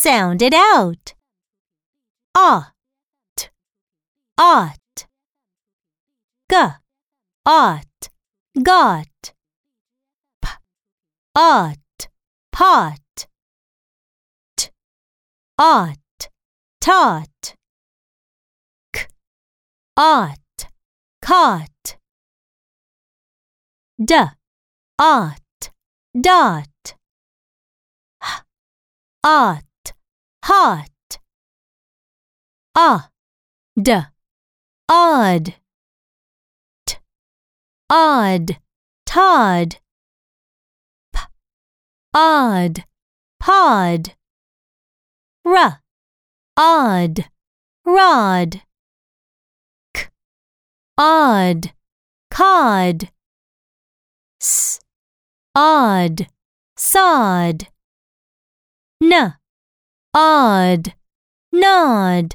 Sound it out. Ought, ought. G, ought, got. P, ought, pot. T, ought, taught. K, ought, caught. D, ought, dot. H, ought, hot. Ah, d, odd. T, odd, Todd. P, odd, pod. R, odd, rod. K, odd, cod. S, odd, sod. N, odd, nod.